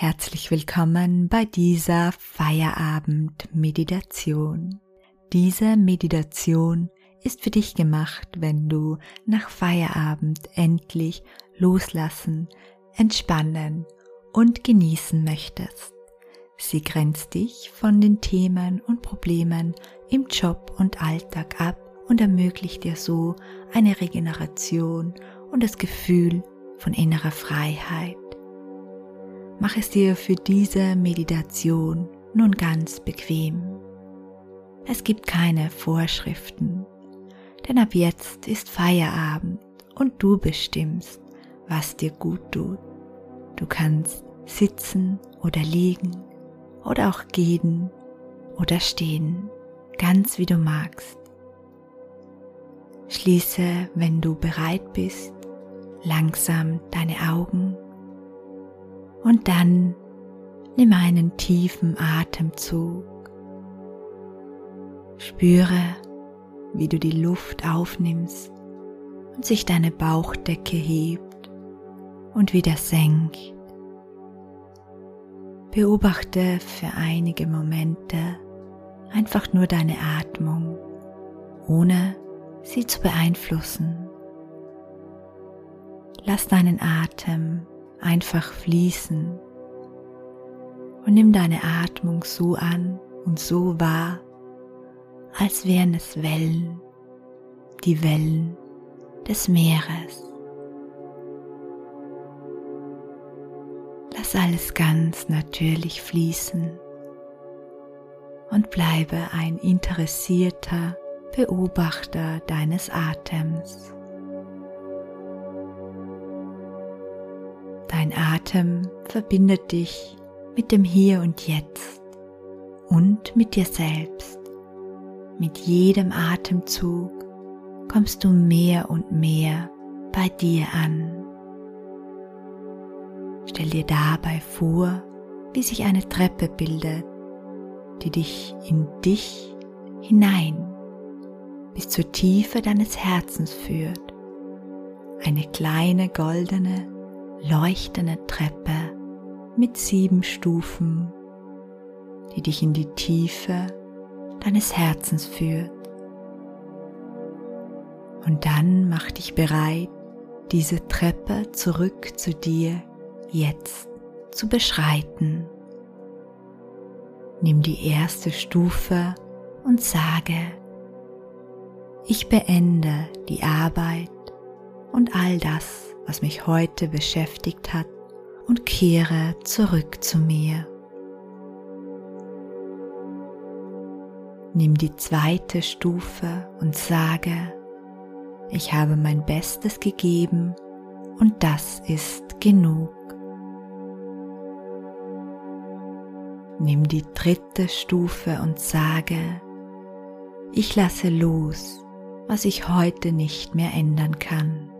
Herzlich willkommen bei dieser Feierabend-Meditation. Diese Meditation ist für dich gemacht, wenn du nach Feierabend endlich loslassen, entspannen und genießen möchtest. Sie grenzt dich von den Themen und Problemen im Job und Alltag ab und ermöglicht dir so eine Regeneration und das Gefühl von innerer Freiheit. Mach es dir für diese Meditation nun ganz bequem. Es gibt keine Vorschriften, denn ab jetzt ist Feierabend und du bestimmst, was dir gut tut. Du kannst sitzen oder liegen oder auch gehen oder stehen, ganz wie du magst. Schließe, wenn du bereit bist, langsam deine Augen und dann nimm einen tiefen Atemzug. Spüre, wie du die Luft aufnimmst und sich deine Bauchdecke hebt und wieder senkt. Beobachte für einige Momente einfach nur deine Atmung, ohne sie zu beeinflussen. Lass deinen Atem einfach fließen und nimm deine Atmung so an und so wahr, als wären es Wellen, die Wellen des Meeres. Lass alles ganz natürlich fließen und bleibe ein interessierter Beobachter deines Atems. Dein Atem verbindet dich mit dem Hier und Jetzt und mit dir selbst. Mit jedem Atemzug kommst du mehr und mehr bei dir an. Stell dir dabei vor, wie sich eine Treppe bildet, die dich in dich hinein bis zur Tiefe deines Herzens führt. Eine kleine goldene, leuchtende Treppe mit sieben Stufen, die dich in die Tiefe deines Herzens führt. Und dann mach dich bereit, diese Treppe zurück zu dir jetzt zu beschreiten. Nimm die erste Stufe und sage, ich beende die Arbeit und all das, was mich heute beschäftigt hat, und kehre zurück zu mir. Nimm die zweite Stufe und sage, ich habe mein Bestes gegeben und das ist genug. Nimm die dritte Stufe und sage, ich lasse los was ich heute nicht mehr ändern kann.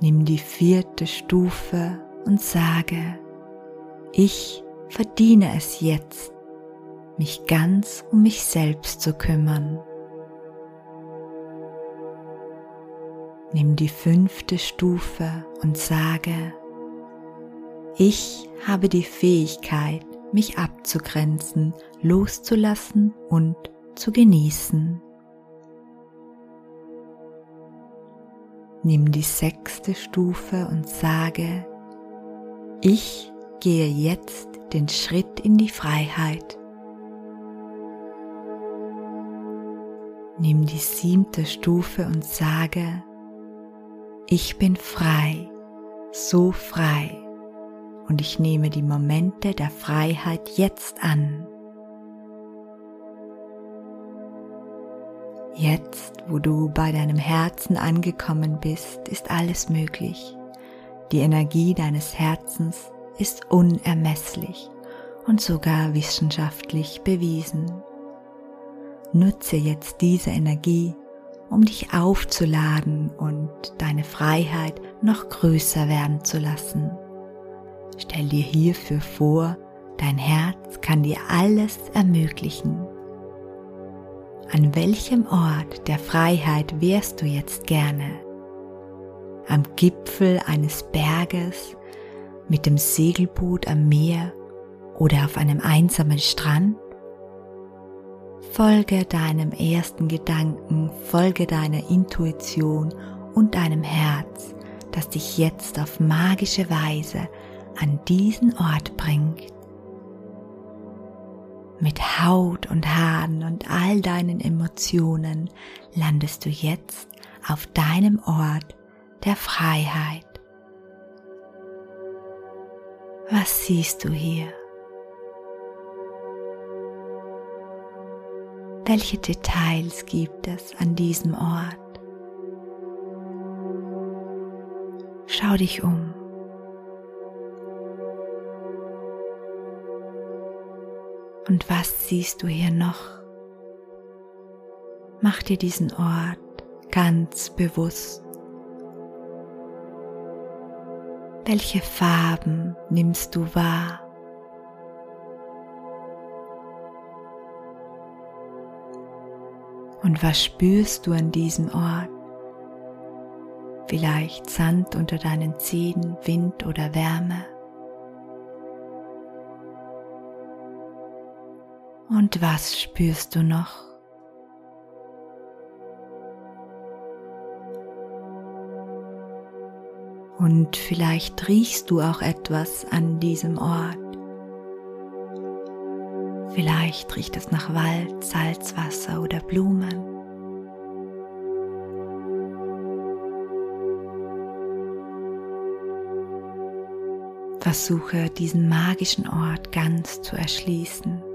Nimm die vierte Stufe und sage, ich verdiene es jetzt, mich ganz um mich selbst zu kümmern. Nimm die fünfte Stufe und sage, ich habe die Fähigkeit, mich abzugrenzen, loszulassen und zu genießen. Nimm die sechste Stufe und sage, ich gehe jetzt den Schritt in die Freiheit. Nimm die siebte Stufe und sage, ich bin frei, so frei und ich nehme die Momente der Freiheit jetzt an. Jetzt, wo du bei deinem Herzen angekommen bist, ist alles möglich. Die Energie deines Herzens ist unermesslich und sogar wissenschaftlich bewiesen. Nutze jetzt diese Energie, um dich aufzuladen und deine Freiheit noch größer werden zu lassen. Stell dir hierfür vor, dein Herz kann dir alles ermöglichen an welchem Ort der Freiheit wärst du jetzt gerne? am Gipfel eines Berges, mit dem Segelboot am Meer oder auf einem einsamen Strand? Folge deinem ersten Gedanken, folge deiner Intuition und deinem Herz, das dich jetzt auf magische Weise an diesen Ort bringt. Mit Haut und Haaren und all deinen Emotionen landest du jetzt auf deinem Ort der Freiheit. Was siehst du hier? Welche Details gibt es an diesem Ort? Schau dich um. Und was siehst du hier noch? Mach dir diesen Ort ganz bewusst. Welche Farben nimmst du wahr? Und was spürst du an diesem Ort? Vielleicht Sand unter deinen Zehen, Wind oder Wärme? Und was spürst du noch? Und vielleicht riechst du auch etwas an diesem Ort. Vielleicht riecht es nach Wald, Salzwasser oder Blumen. Versuche diesen magischen Ort ganz zu erschließen.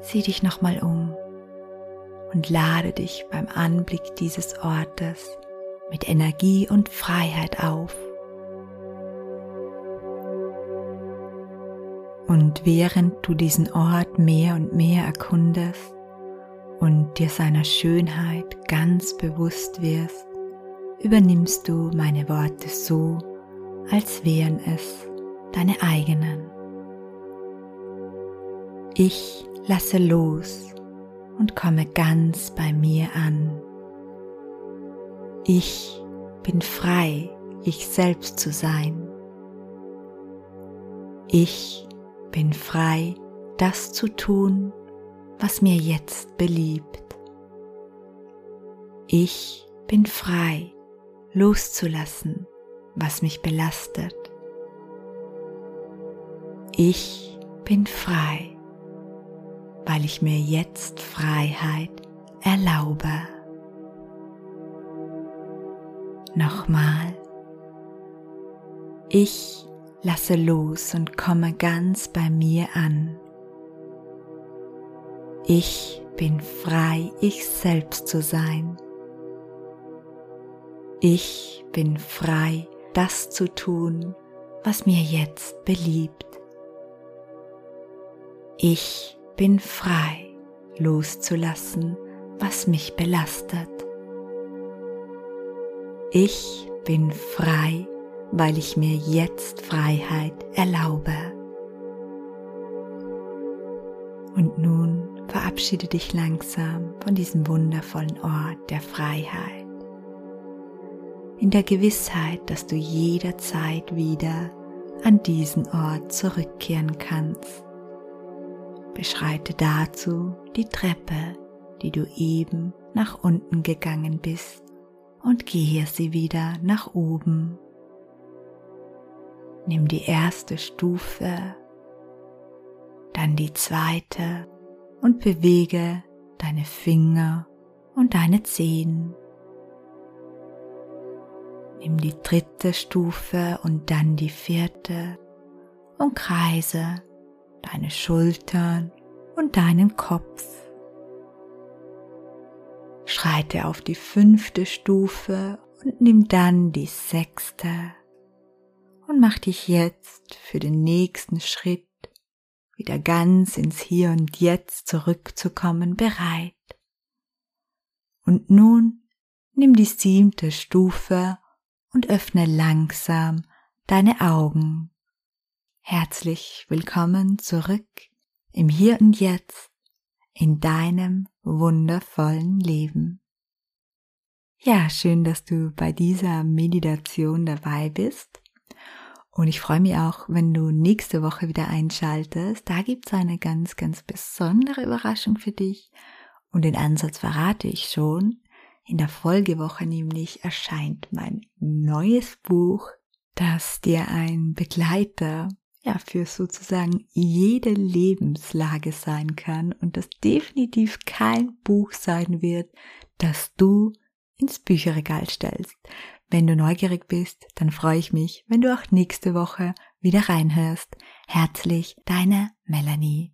Sieh dich nochmal um und lade dich beim Anblick dieses Ortes mit Energie und Freiheit auf. Und während du diesen Ort mehr und mehr erkundest und dir seiner Schönheit ganz bewusst wirst, übernimmst du meine Worte so, als wären es deine eigenen. Ich lasse los und komme ganz bei mir an. Ich bin frei, ich selbst zu sein. Ich bin frei, das zu tun, was mir jetzt beliebt. Ich bin frei, loszulassen, was mich belastet. Ich bin frei, weil ich mir jetzt Freiheit erlaube. Nochmal. Ich lasse los und komme ganz bei mir an. Ich bin frei, ich selbst zu sein. Ich bin frei, das zu tun, was mir jetzt beliebt. Ich bin frei, loszulassen, was mich belastet. Ich bin frei, weil ich mir jetzt Freiheit erlaube. Und nun verabschiede dich langsam von diesem wundervollen Ort der Freiheit. In der Gewissheit, dass du jederzeit wieder an diesen Ort zurückkehren kannst. Beschreite dazu die Treppe, die du eben nach unten gegangen bist und gehe sie wieder nach oben. Nimm die erste Stufe, dann die zweite und bewege deine Finger und deine Zehen. Nimm die dritte Stufe und dann die vierte und kreise deine Schultern und deinen Kopf schreite auf die fünfte Stufe und nimm dann die sechste und mach dich jetzt für den nächsten Schritt wieder ganz ins Hier und Jetzt zurückzukommen bereit. Und nun nimm die siebte Stufe und öffne langsam deine Augen. Herzlich willkommen zurück im Hier und Jetzt in deinem wundervollen Leben. Ja, schön, dass du bei dieser Meditation dabei bist. Und ich freue mich auch, wenn du nächste Woche wieder einschaltest. Da gibt es eine ganz, ganz besondere Überraschung für dich. Und den Ansatz verrate ich schon. In der Folgewoche nämlich erscheint mein neues Buch, das dir ein Begleiter ja, für sozusagen jede Lebenslage sein kann und das definitiv kein Buch sein wird, das du ins Bücherregal stellst. Wenn du neugierig bist, dann freue ich mich, wenn du auch nächste Woche wieder reinhörst. Herzlich, deine Melanie.